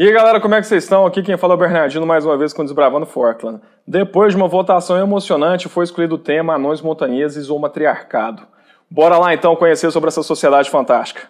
E aí galera, como é que vocês estão? Aqui quem fala é o Bernardino mais uma vez com Desbravando Forkland. Depois de uma votação emocionante, foi escolhido o tema Anões Montanheses ou Matriarcado. Bora lá então conhecer sobre essa sociedade fantástica.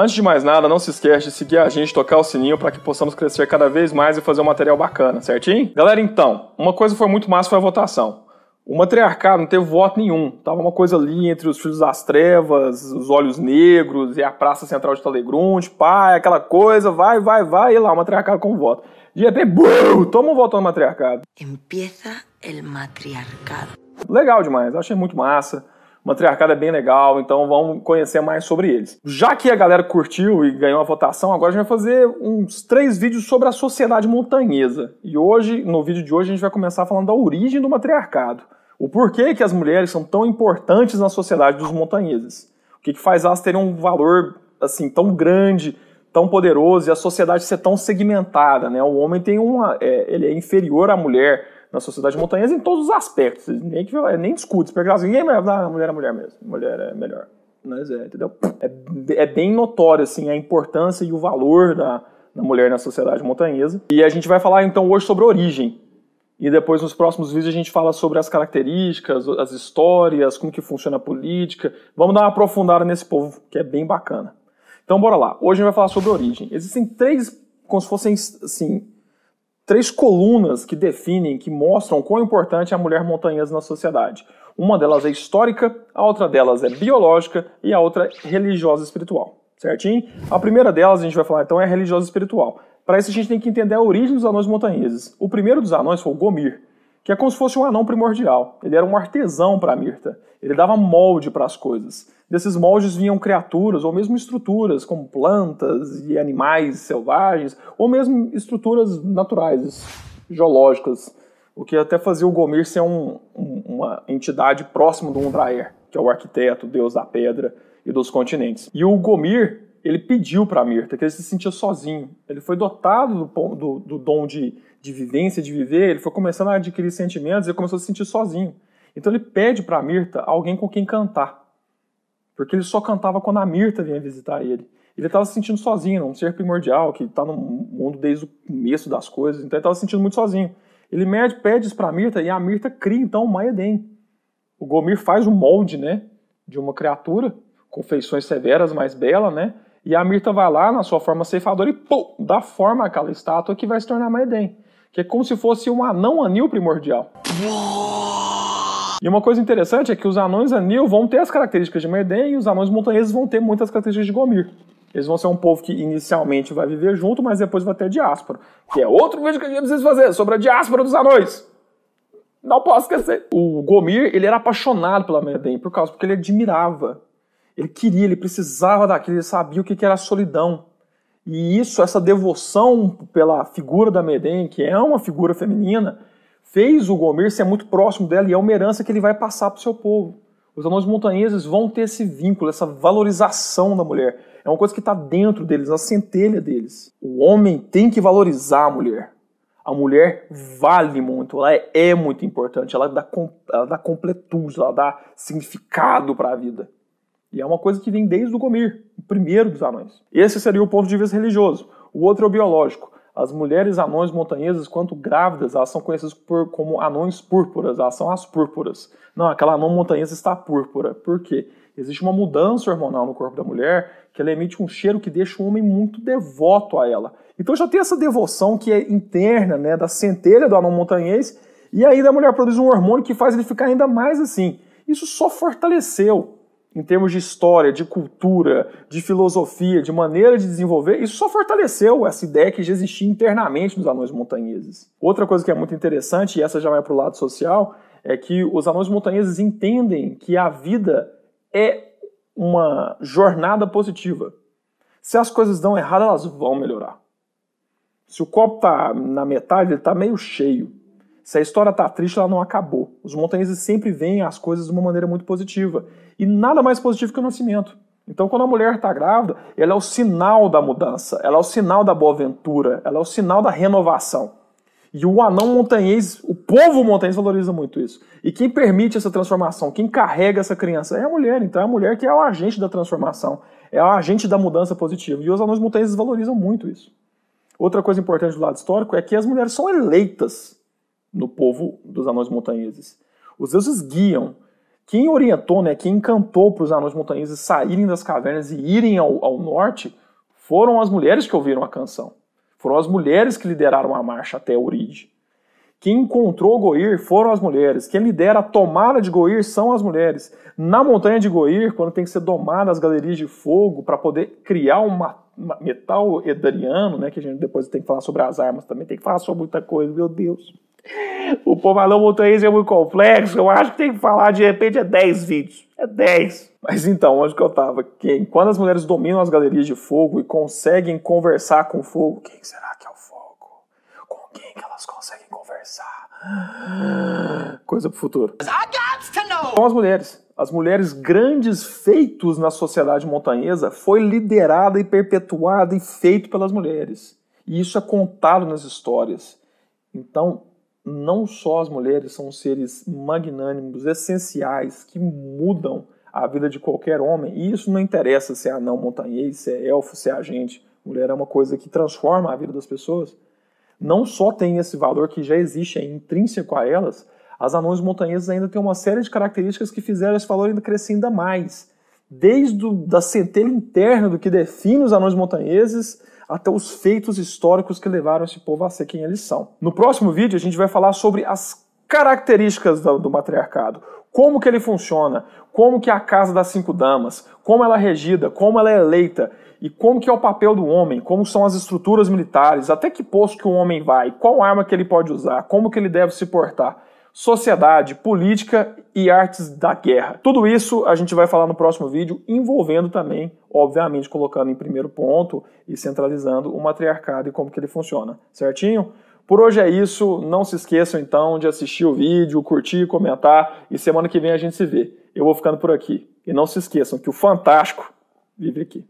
Antes de mais nada, não se esqueça de seguir a gente, tocar o sininho para que possamos crescer cada vez mais e fazer um material bacana, certinho? Galera, então, uma coisa foi muito massa foi a votação. O matriarcado não teve voto nenhum. Tava uma coisa ali entre os filhos das trevas, os olhos negros e a praça central de Telegrund, pai, aquela coisa, vai, vai, vai, e lá, o matriarcado com voto. De repente, bum, toma um voto no matriarcado. Empieza el matriarcado. Legal demais, achei muito massa. Matriarcado é bem legal, então vamos conhecer mais sobre eles. Já que a galera curtiu e ganhou a votação, agora a gente vai fazer uns três vídeos sobre a sociedade montanhesa. E hoje, no vídeo de hoje, a gente vai começar falando da origem do matriarcado. O porquê que as mulheres são tão importantes na sociedade dos montanheses. O que, que faz elas terem um valor assim tão grande, tão poderoso e a sociedade ser tão segmentada, né? O homem tem uma, é, ele é inferior à mulher na sociedade montanhesa em todos os aspectos. Nem, que, nem discute. Porque assim, ninguém vai ah, mulher é mulher mesmo. Mulher é melhor. Mas é, entendeu? É, é bem notório, assim, a importância e o valor da, da mulher na sociedade montanhesa. E a gente vai falar, então, hoje sobre origem. E depois, nos próximos vídeos, a gente fala sobre as características, as histórias, como que funciona a política. Vamos dar uma aprofundada nesse povo, que é bem bacana. Então, bora lá. Hoje a gente vai falar sobre origem. Existem três, como se fossem, assim, três colunas que definem, que mostram quão importante é a mulher montanhesa na sociedade. Uma delas é histórica, a outra delas é biológica e a outra é religiosa e espiritual. Certinho? A primeira delas, a gente vai falar então, é religiosa e espiritual. Para isso a gente tem que entender a origem dos anões montanheses. O primeiro dos anões foi o Gomir, que é como se fosse um anão primordial. Ele era um artesão para Mirta. Ele dava molde para as coisas. Desses moldes vinham criaturas ou mesmo estruturas, como plantas e animais selvagens, ou mesmo estruturas naturais, geológicas, o que até fazia o Gomir ser um, um, uma entidade próxima do Undraer, que é o arquiteto, deus da pedra e dos continentes. E o Gomir, ele pediu para Mirta que ele se sentia sozinho. Ele foi dotado do, do, do dom de, de vivência, de viver, ele foi começando a adquirir sentimentos e começou a se sentir sozinho. Então ele pede para Mirta alguém com quem cantar porque ele só cantava quando a Mirta vinha visitar ele. Ele estava se sentindo sozinho, um ser primordial, que está no mundo desde o começo das coisas, então ele estava se sentindo muito sozinho. Ele pede isso para a Mirta e a Mirta cria então o Maedem. O Gomir faz o molde né, de uma criatura com feições severas, mais bela, né? E a Mirta vai lá na sua forma ceifadora e pô, dá forma àquela estátua que vai se tornar Maedem. Que é como se fosse um anão anil primordial. E uma coisa interessante é que os anões anil vão ter as características de Merden e os anões montanheses vão ter muitas características de Gomir. Eles vão ser um povo que inicialmente vai viver junto, mas depois vai ter diáspora. Que é outro vídeo que a gente precisa fazer sobre a diáspora dos anões. Não posso esquecer. O Gomir, ele era apaixonado pela Merden, por causa porque ele admirava. Ele queria, ele precisava daquilo, ele sabia o que era a solidão. E isso, essa devoção pela figura da Medem, que é uma figura feminina, fez o Gomer ser muito próximo dela e é uma herança que ele vai passar para o seu povo. Os anões montanheses vão ter esse vínculo, essa valorização da mulher. É uma coisa que está dentro deles, na centelha deles. O homem tem que valorizar a mulher. A mulher vale muito, ela é, é muito importante, ela dá, ela dá completude, ela dá significado para a vida. E é uma coisa que vem desde o Gomir, o primeiro dos anões. Esse seria o ponto de vista religioso. O outro é o biológico. As mulheres anões montanhesas, quanto grávidas, elas são conhecidas por, como anões púrpuras, elas são as púrpuras. Não, aquela anão montanhesa está púrpura. Por quê? Existe uma mudança hormonal no corpo da mulher que ela emite um cheiro que deixa o homem muito devoto a ela. Então já tem essa devoção que é interna, né, da centelha do anão montanhês, e aí a mulher produz um hormônio que faz ele ficar ainda mais assim. Isso só fortaleceu em termos de história, de cultura, de filosofia, de maneira de desenvolver, isso só fortaleceu essa ideia que já existia internamente nos anões montanheses. Outra coisa que é muito interessante, e essa já vai para o lado social, é que os anões montanheses entendem que a vida é uma jornada positiva. Se as coisas dão errado, elas vão melhorar. Se o copo está na metade, ele está meio cheio. Se a história está triste, ela não acabou. Os montanheses sempre veem as coisas de uma maneira muito positiva. E nada mais positivo que o nascimento. Então, quando a mulher está grávida, ela é o sinal da mudança, ela é o sinal da boa ventura, ela é o sinal da renovação. E o anão montanhês, o povo montanhês valoriza muito isso. E quem permite essa transformação, quem carrega essa criança é a mulher. Então é a mulher que é o agente da transformação, é o agente da mudança positiva. E os anões montanheses valorizam muito isso. Outra coisa importante do lado histórico é que as mulheres são eleitas no povo dos anões montanheses. Os deuses guiam. Quem orientou, né, quem encantou para os anões montanheses saírem das cavernas e irem ao, ao norte foram as mulheres que ouviram a canção. Foram as mulheres que lideraram a marcha até Uride. Quem encontrou Goir foram as mulheres. Quem lidera a tomada de Goir são as mulheres. Na montanha de Goir, quando tem que ser domada as galerias de fogo para poder criar um metal edariano, né, que a gente depois tem que falar sobre as armas também, tem que falar sobre muita coisa, meu Deus. O pomalão montanhês é muito complexo, eu acho que tem que falar de repente é 10 vídeos. É 10. Mas então, onde que eu tava? Quem, quando as mulheres dominam as galerias de fogo e conseguem conversar com o fogo, quem será que é o fogo? Com quem que elas conseguem conversar? Coisa pro futuro. São as mulheres. As mulheres grandes feitos na sociedade montanhesa foi liderada e perpetuada e feito pelas mulheres. E isso é contado nas histórias. Então, não só as mulheres são seres magnânimos, essenciais, que mudam a vida de qualquer homem, e isso não interessa se é anão montanhês, se é elfo, se é agente. Mulher é uma coisa que transforma a vida das pessoas. Não só tem esse valor que já existe, é intrínseco a elas, as anões montanheses ainda têm uma série de características que fizeram esse valor ainda crescer ainda mais. Desde da centelha interna do que define os anões montanheses até os feitos históricos que levaram esse povo a ser quem eles são. No próximo vídeo a gente vai falar sobre as características do, do matriarcado, como que ele funciona, como que é a casa das cinco damas, como ela é regida, como ela é eleita e como que é o papel do homem, como são as estruturas militares, até que posto que o homem vai, qual arma que ele pode usar, como que ele deve se portar sociedade, política e artes da guerra. Tudo isso a gente vai falar no próximo vídeo, envolvendo também, obviamente, colocando em primeiro ponto e centralizando o matriarcado e como que ele funciona, certinho? Por hoje é isso, não se esqueçam então de assistir o vídeo, curtir, comentar e semana que vem a gente se vê. Eu vou ficando por aqui. E não se esqueçam que o fantástico vive aqui.